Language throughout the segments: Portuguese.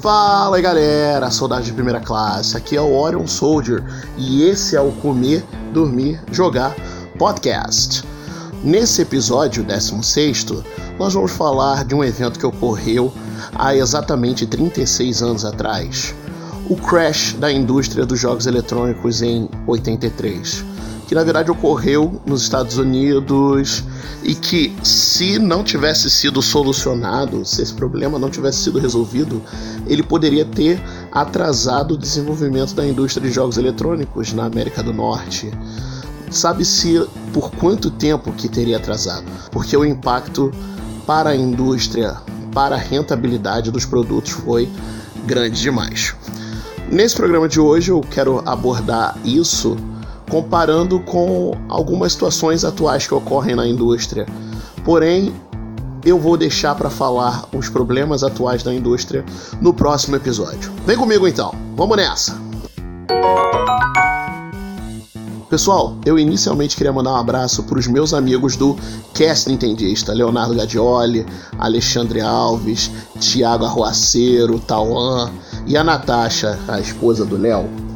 Fala galera, saudade de primeira classe, aqui é o Orion Soldier e esse é o Comer, Dormir, Jogar Podcast. Nesse episódio 16, nós vamos falar de um evento que ocorreu há exatamente 36 anos atrás, o crash da indústria dos jogos eletrônicos em 83 que na verdade ocorreu nos Estados Unidos e que se não tivesse sido solucionado, se esse problema não tivesse sido resolvido, ele poderia ter atrasado o desenvolvimento da indústria de jogos eletrônicos na América do Norte. Sabe-se por quanto tempo que teria atrasado, porque o impacto para a indústria, para a rentabilidade dos produtos foi grande demais. Nesse programa de hoje eu quero abordar isso comparando com algumas situações atuais que ocorrem na indústria. Porém, eu vou deixar para falar os problemas atuais da indústria no próximo episódio. Vem comigo então, vamos nessa! Pessoal, eu inicialmente queria mandar um abraço para os meus amigos do Cast Nintendista, Leonardo Gadioli, Alexandre Alves, Thiago Arruaceiro, Tauan e a Natasha, a esposa do Léo.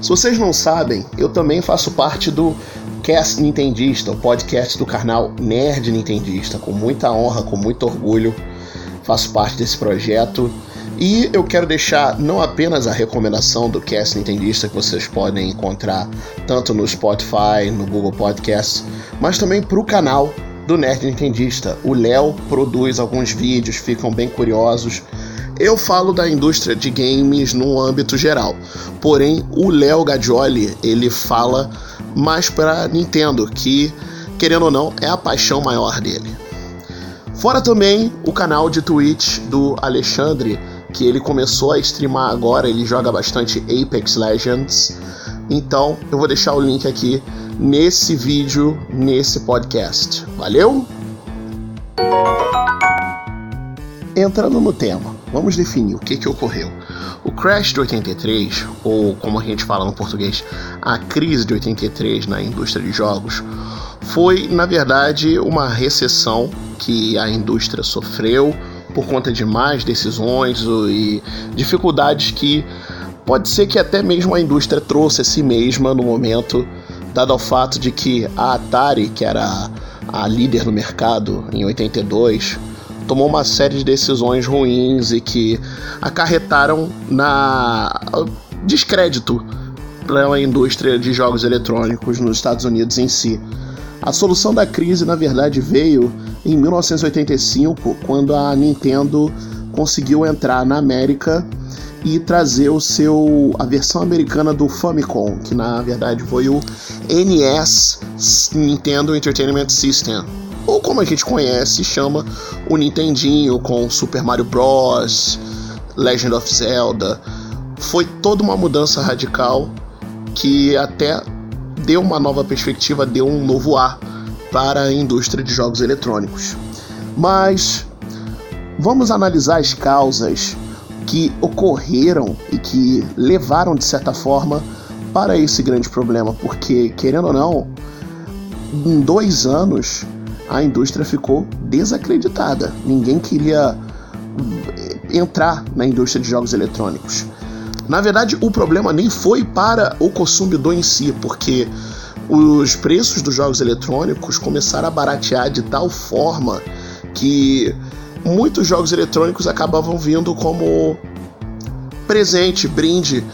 Se vocês não sabem, eu também faço parte do Cast Nintendista, o podcast do canal Nerd Nintendista, com muita honra, com muito orgulho, faço parte desse projeto. E eu quero deixar não apenas a recomendação do Cast Nintendista que vocês podem encontrar tanto no Spotify, no Google Podcasts, mas também para o canal do Nerd Nintendista. O Léo produz alguns vídeos, ficam bem curiosos. Eu falo da indústria de games no âmbito geral, porém o Léo Gadioli ele fala mais para Nintendo, que querendo ou não é a paixão maior dele. Fora também o canal de Twitch do Alexandre, que ele começou a streamar agora, ele joga bastante Apex Legends. Então eu vou deixar o link aqui nesse vídeo, nesse podcast. Valeu? Entrando no tema, Vamos definir o que, que ocorreu. O crash de 83, ou como a gente fala no português, a crise de 83 na indústria de jogos, foi na verdade uma recessão que a indústria sofreu por conta de mais decisões e dificuldades que pode ser que até mesmo a indústria trouxe a si mesma no momento, dado ao fato de que a Atari, que era a líder no mercado em 82, tomou uma série de decisões ruins e que acarretaram na descrédito pela indústria de jogos eletrônicos nos Estados Unidos em si. A solução da crise, na verdade, veio em 1985, quando a Nintendo conseguiu entrar na América e trazer o seu a versão americana do Famicom, que na verdade foi o NES Nintendo Entertainment System ou como a gente conhece, chama o Nintendinho com Super Mario Bros, Legend of Zelda. Foi toda uma mudança radical que até deu uma nova perspectiva, deu um novo ar para a indústria de jogos eletrônicos. Mas vamos analisar as causas que ocorreram e que levaram de certa forma para esse grande problema, porque querendo ou não, em dois anos a indústria ficou desacreditada. Ninguém queria entrar na indústria de jogos eletrônicos. Na verdade, o problema nem foi para o consumidor em si, porque os preços dos jogos eletrônicos começaram a baratear de tal forma que muitos jogos eletrônicos acabavam vindo como presente, brinde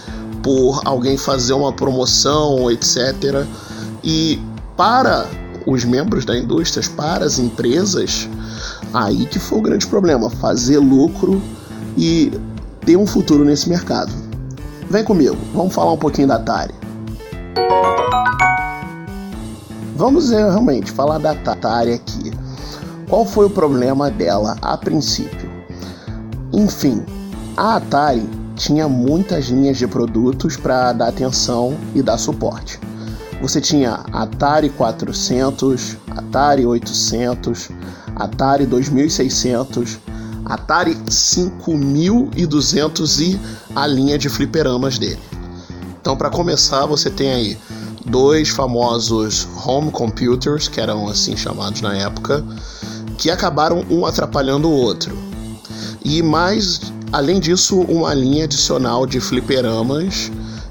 por alguém fazer uma promoção, etc. E para os membros da indústria, para as empresas, aí que foi o grande problema, fazer lucro e ter um futuro nesse mercado. Vem comigo, vamos falar um pouquinho da Atari. Vamos realmente falar da Atari aqui. Qual foi o problema dela a princípio? Enfim, a Atari tinha muitas linhas de produtos para dar atenção e dar suporte. Você tinha Atari 400, Atari 800, Atari 2600, Atari 5200 e a linha de fliperamas dele. Então, para começar, você tem aí dois famosos home computers, que eram assim chamados na época, que acabaram um atrapalhando o outro. E mais além disso, uma linha adicional de fliperamas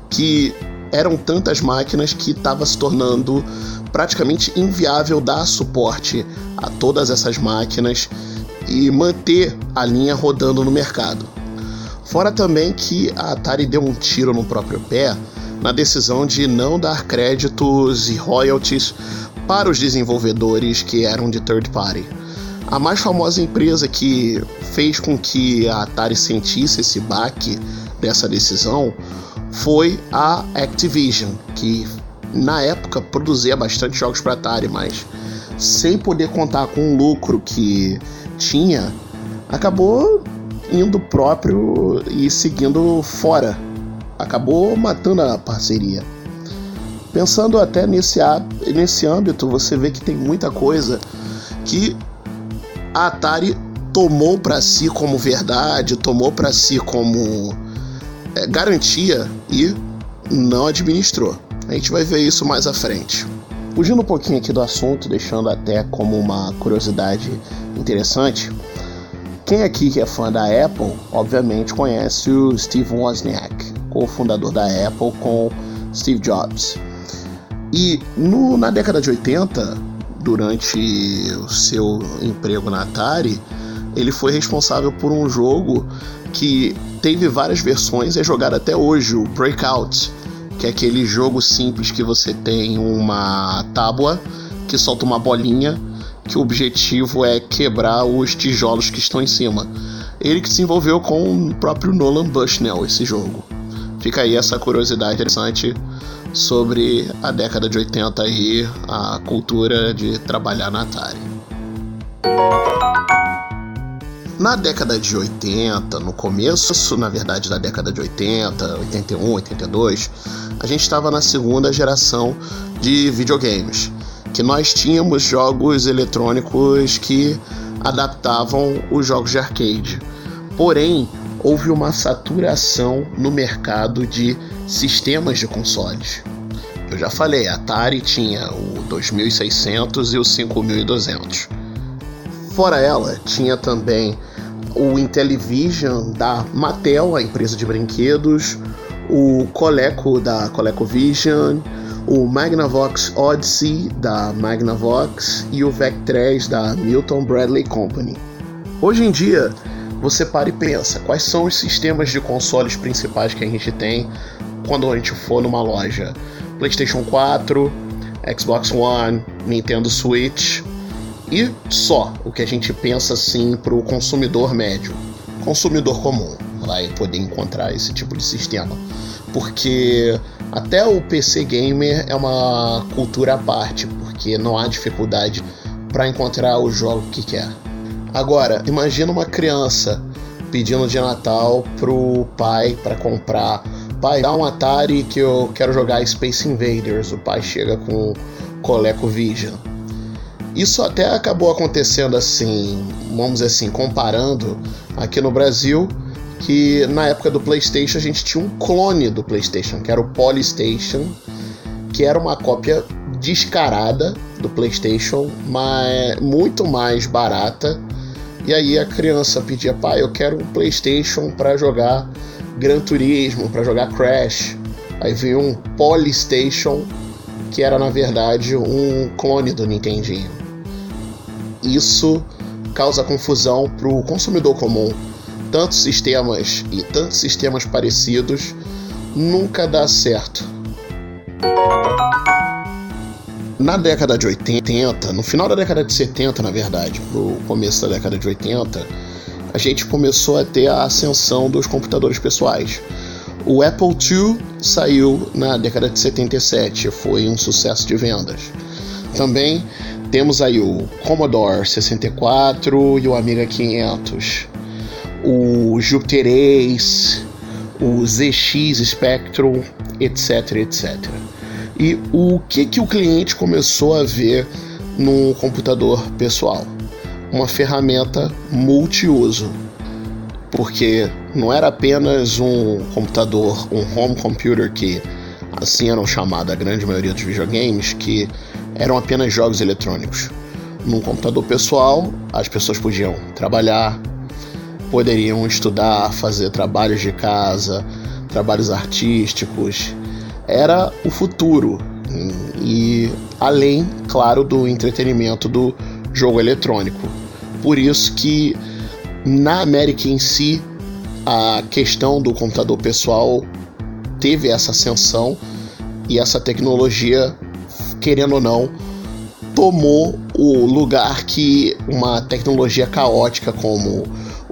que eram tantas máquinas que estava se tornando praticamente inviável dar suporte a todas essas máquinas e manter a linha rodando no mercado. Fora também que a Atari deu um tiro no próprio pé na decisão de não dar créditos e royalties para os desenvolvedores que eram de third party. A mais famosa empresa que fez com que a Atari sentisse esse baque dessa decisão foi a Activision, que na época produzia bastante jogos para Atari, mas sem poder contar com o lucro que tinha, acabou indo próprio e seguindo fora. Acabou matando a parceria. Pensando até nesse, nesse âmbito, você vê que tem muita coisa que a Atari tomou para si como verdade, tomou para si como é, garantia e não administrou. A gente vai ver isso mais à frente. Fugindo um pouquinho aqui do assunto, deixando até como uma curiosidade interessante, quem aqui que é fã da Apple, obviamente conhece o Steve Wozniak, cofundador da Apple com Steve Jobs. E no, na década de 80, durante o seu emprego na Atari, ele foi responsável por um jogo que teve várias versões e é jogado até hoje, o Breakout, que é aquele jogo simples que você tem uma tábua que solta uma bolinha, que o objetivo é quebrar os tijolos que estão em cima. Ele que se envolveu com o próprio Nolan Bushnell esse jogo. Fica aí essa curiosidade interessante sobre a década de 80 e a cultura de trabalhar na Atari. Na década de 80, no começo, na verdade, da década de 80, 81, 82, a gente estava na segunda geração de videogames, que nós tínhamos jogos eletrônicos que adaptavam os jogos de arcade. Porém, houve uma saturação no mercado de sistemas de consoles. Eu já falei, a Atari tinha o 2600 e o 5200. Fora ela, tinha também o Intellivision da Mattel, a empresa de brinquedos, o Coleco da ColecoVision, o Magnavox Odyssey da Magnavox e o VEC-3 da Milton Bradley Company. Hoje em dia, você para e pensa, quais são os sistemas de consoles principais que a gente tem quando a gente for numa loja? PlayStation 4, Xbox One, Nintendo Switch, e só o que a gente pensa assim para o consumidor médio, consumidor comum, vai poder encontrar esse tipo de sistema. Porque até o PC gamer é uma cultura à parte, porque não há dificuldade para encontrar o jogo que quer. Agora, imagina uma criança pedindo de Natal pro pai para comprar. Pai, dá um Atari que eu quero jogar Space Invaders. O pai chega com ColecoVision isso até acabou acontecendo assim, vamos dizer assim, comparando aqui no Brasil, que na época do PlayStation a gente tinha um clone do PlayStation, que era o Polystation, que era uma cópia descarada do PlayStation, mas muito mais barata. E aí a criança pedia, pai, eu quero um PlayStation para jogar Gran Turismo, para jogar Crash. Aí veio um Polystation, que era na verdade um clone do Nintendinho isso causa confusão para o consumidor comum. Tantos sistemas e tantos sistemas parecidos nunca dá certo. Na década de 80, no final da década de 70, na verdade, pro começo da década de 80, a gente começou a ter a ascensão dos computadores pessoais. O Apple II saiu na década de 77, foi um sucesso de vendas. Também temos aí o Commodore 64 e o Amiga 500, o Jupiter Ace, o ZX Spectrum, etc, etc. E o que, que o cliente começou a ver num computador pessoal? Uma ferramenta multiuso, porque não era apenas um computador, um home computer que assim eram chamados a grande maioria dos videogames, que eram apenas jogos eletrônicos. Num computador pessoal, as pessoas podiam trabalhar, poderiam estudar, fazer trabalhos de casa, trabalhos artísticos. Era o futuro. E além, claro, do entretenimento do jogo eletrônico. Por isso que na América em si a questão do computador pessoal teve essa ascensão e essa tecnologia, querendo ou não, tomou o lugar que uma tecnologia caótica como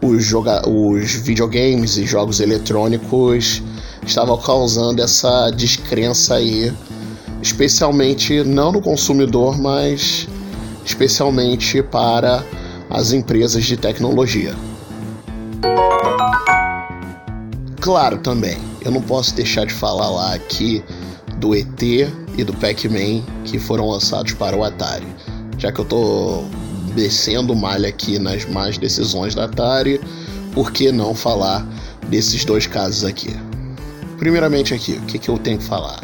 os, joga os videogames e jogos eletrônicos estavam causando essa descrença aí, especialmente não no consumidor, mas especialmente para as empresas de tecnologia. Claro, também, eu não posso deixar de falar lá aqui do ET e do Pac-Man que foram lançados para o Atari. Já que eu tô descendo malha aqui nas más decisões da Atari, por que não falar desses dois casos aqui? Primeiramente aqui, o que, que eu tenho que falar?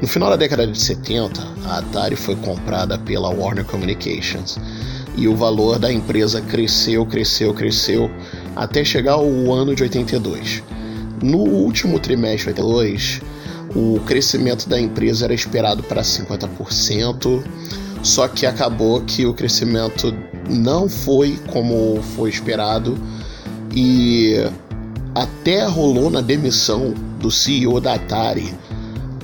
No final da década de 70, a Atari foi comprada pela Warner Communications e o valor da empresa cresceu, cresceu, cresceu até chegar ao ano de 82. No último trimestre de 82, o crescimento da empresa era esperado para 50%, só que acabou que o crescimento não foi como foi esperado e até rolou na demissão do CEO da Atari,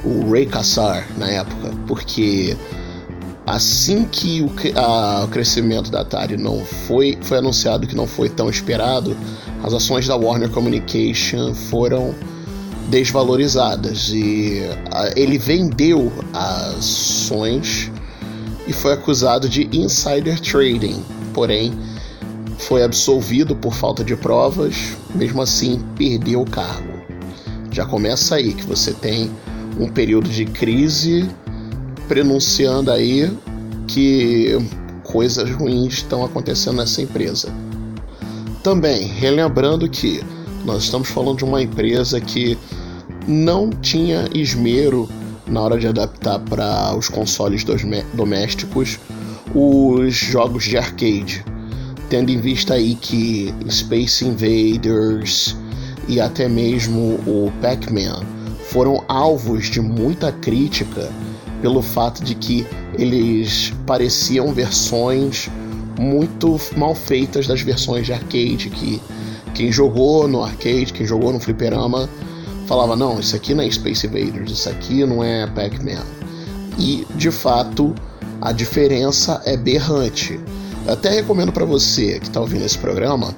o Ray Kassar, na época, porque assim que o, a, o crescimento da Atari não foi, foi anunciado que não foi tão esperado, as ações da Warner Communication foram desvalorizadas e ele vendeu ações e foi acusado de insider trading, porém foi absolvido por falta de provas, mesmo assim perdeu o cargo. Já começa aí que você tem um período de crise prenunciando aí que coisas ruins estão acontecendo nessa empresa. Também, relembrando que nós estamos falando de uma empresa que não tinha esmero na hora de adaptar para os consoles domésticos os jogos de arcade, tendo em vista aí que Space Invaders e até mesmo o Pac-Man foram alvos de muita crítica pelo fato de que eles pareciam versões muito mal feitas das versões de arcade que quem jogou no arcade, quem jogou no fliperama falava não, isso aqui não é Space Invaders, isso aqui não é Pac-Man. E de fato a diferença é berrante. Eu até recomendo para você que está ouvindo esse programa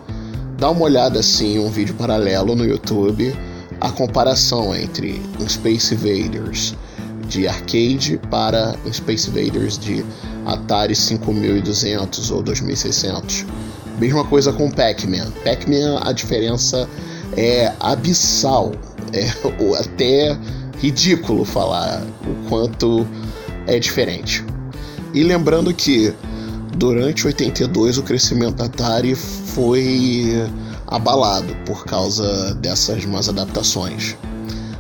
dar uma olhada assim um vídeo paralelo no YouTube a comparação entre um Space Invaders de arcade para um Space Invaders de Atari 5200 ou 2600. Mesma coisa com Pac-Man. Pac-Man a diferença é abissal, é até ridículo falar o quanto é diferente. E lembrando que durante 82 o crescimento da Atari foi abalado por causa dessas más adaptações.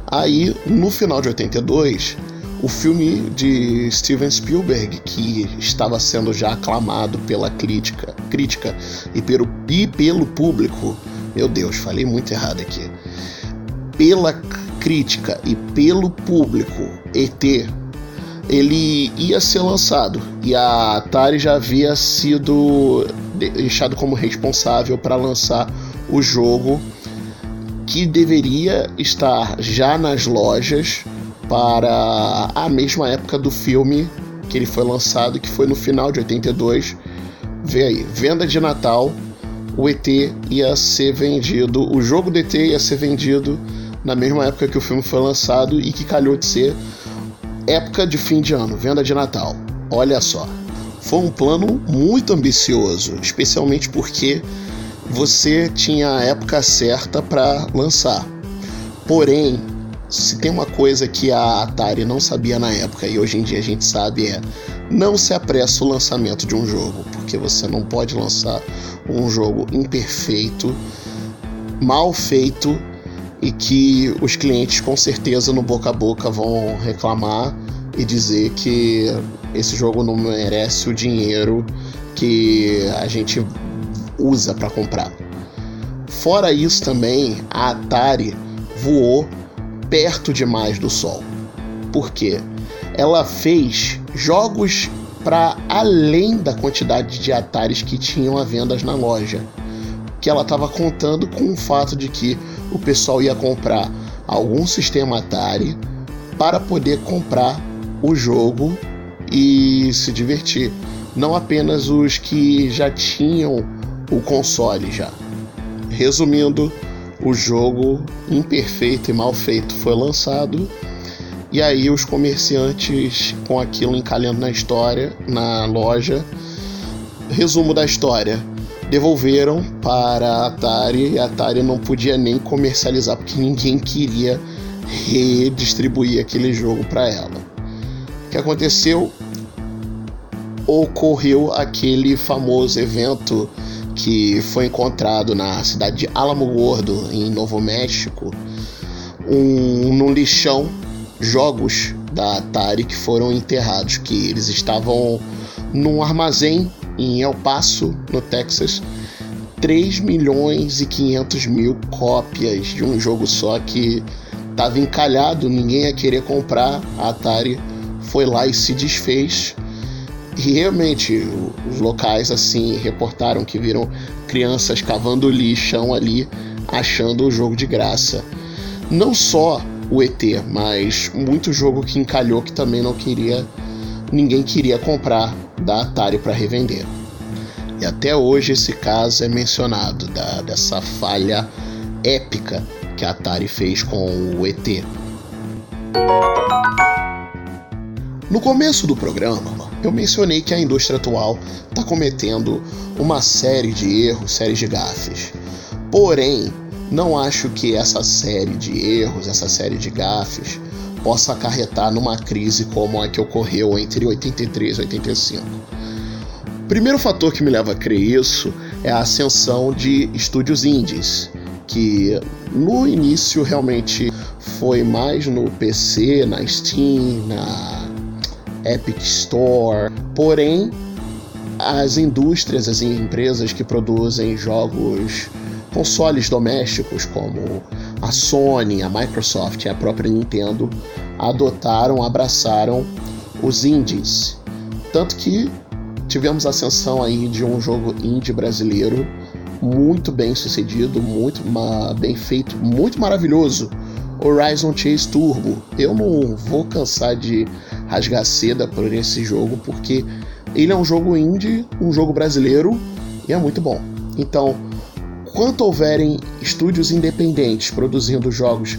Aí, no final de 82, o filme de Steven Spielberg, que estava sendo já aclamado pela crítica, crítica e, pelo, e pelo público, meu Deus, falei muito errado aqui. Pela crítica e pelo público, ET, ele ia ser lançado e a Atari já havia sido deixado como responsável para lançar o jogo que deveria estar já nas lojas para a mesma época do filme que ele foi lançado, que foi no final de 82. Vê aí, venda de Natal, o ET ia ser vendido, o jogo do ET ia ser vendido na mesma época que o filme foi lançado e que calhou de ser época de fim de ano, venda de Natal. Olha só. Foi um plano muito ambicioso, especialmente porque você tinha a época certa para lançar. Porém, se tem uma coisa que a Atari não sabia na época e hoje em dia a gente sabe é não se apressa o lançamento de um jogo, porque você não pode lançar um jogo imperfeito, mal feito e que os clientes com certeza no boca a boca vão reclamar e dizer que esse jogo não merece o dinheiro que a gente usa para comprar. Fora isso também, a Atari voou perto demais do sol. Por quê? Ela fez jogos para além da quantidade de Ataris que tinham à venda na loja. Que ela estava contando com o fato de que o pessoal ia comprar algum sistema Atari para poder comprar o jogo e se divertir. Não apenas os que já tinham o console já. Resumindo, o jogo imperfeito e mal feito foi lançado e aí os comerciantes com aquilo encalhando na história, na loja. Resumo da história: devolveram para a Atari e a Atari não podia nem comercializar porque ninguém queria redistribuir aquele jogo para ela. O que aconteceu? Ocorreu aquele famoso evento que foi encontrado na cidade de Alamo Gordo, em Novo México, um, num lixão jogos da Atari que foram enterrados, que eles estavam num armazém em El Paso, no Texas, 3 milhões e 500 mil cópias de um jogo só que estava encalhado, ninguém ia querer comprar. A Atari foi lá e se desfez. E realmente os locais assim reportaram que viram crianças cavando lixão ali, achando o jogo de graça. Não só o ET, mas muito jogo que encalhou que também não queria, ninguém queria comprar da Atari para revender. E até hoje esse caso é mencionado da, dessa falha épica que a Atari fez com o ET. No começo do programa, eu mencionei que a indústria atual está cometendo uma série de erros, séries de gafes. Porém, não acho que essa série de erros, essa série de gafes, possa acarretar numa crise como a que ocorreu entre 83 e 85. O primeiro fator que me leva a crer isso é a ascensão de estúdios indies, que no início realmente foi mais no PC, na Steam, na Epic Store, porém as indústrias, as empresas que produzem jogos consoles domésticos como a Sony, a Microsoft e a própria Nintendo adotaram, abraçaram os indies. Tanto que tivemos a ascensão aí de um jogo indie brasileiro muito bem sucedido, muito bem feito, muito maravilhoso. Horizon Chase Turbo. Eu não vou cansar de rasgar seda por esse jogo porque ele é um jogo indie, um jogo brasileiro e é muito bom. Então, Enquanto houverem estúdios independentes produzindo jogos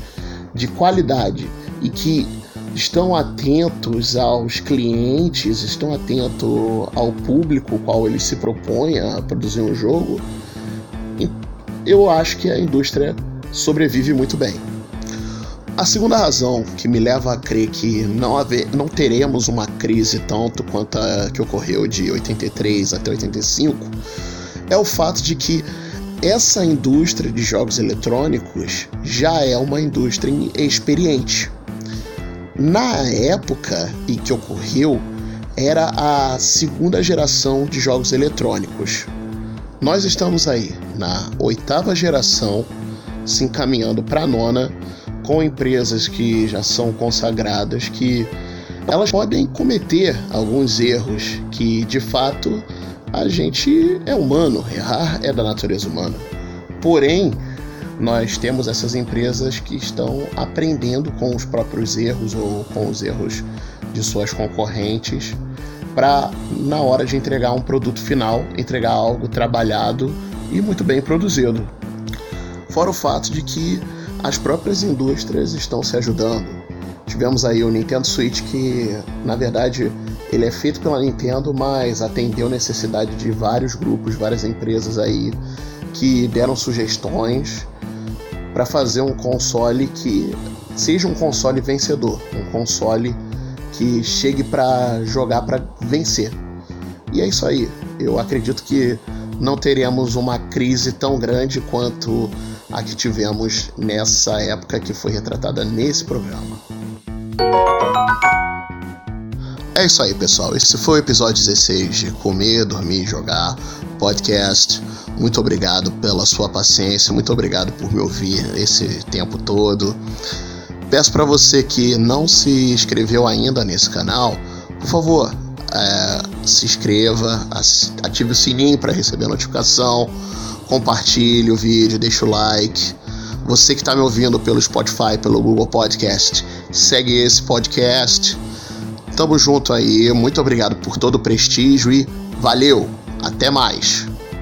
de qualidade e que estão atentos aos clientes, estão atentos ao público qual ele se propõe a produzir um jogo, eu acho que a indústria sobrevive muito bem. A segunda razão que me leva a crer que não, haver, não teremos uma crise tanto quanto a que ocorreu de 83 até 85 é o fato de que essa indústria de jogos eletrônicos já é uma indústria experiente. Na época em que ocorreu, era a segunda geração de jogos eletrônicos. Nós estamos aí na oitava geração, se encaminhando para a nona, com empresas que já são consagradas, que elas podem cometer alguns erros que de fato a gente é humano, errar é da natureza humana. Porém, nós temos essas empresas que estão aprendendo com os próprios erros ou com os erros de suas concorrentes para, na hora de entregar um produto final, entregar algo trabalhado e muito bem produzido. Fora o fato de que as próprias indústrias estão se ajudando. Tivemos aí o Nintendo Switch que, na verdade, ele é feito pela Nintendo, mas atendeu necessidade de vários grupos, várias empresas aí que deram sugestões para fazer um console que seja um console vencedor, um console que chegue para jogar para vencer. E é isso aí. Eu acredito que não teremos uma crise tão grande quanto a que tivemos nessa época que foi retratada nesse programa. É isso aí, pessoal. Esse foi o episódio 16 de Comer, Dormir e Jogar podcast. Muito obrigado pela sua paciência, muito obrigado por me ouvir esse tempo todo. Peço para você que não se inscreveu ainda nesse canal, por favor, é, se inscreva, ative o sininho para receber notificação, compartilhe o vídeo, deixe o like. Você que está me ouvindo pelo Spotify, pelo Google Podcast, segue esse podcast. Tamo junto aí, muito obrigado por todo o prestígio e valeu, até mais.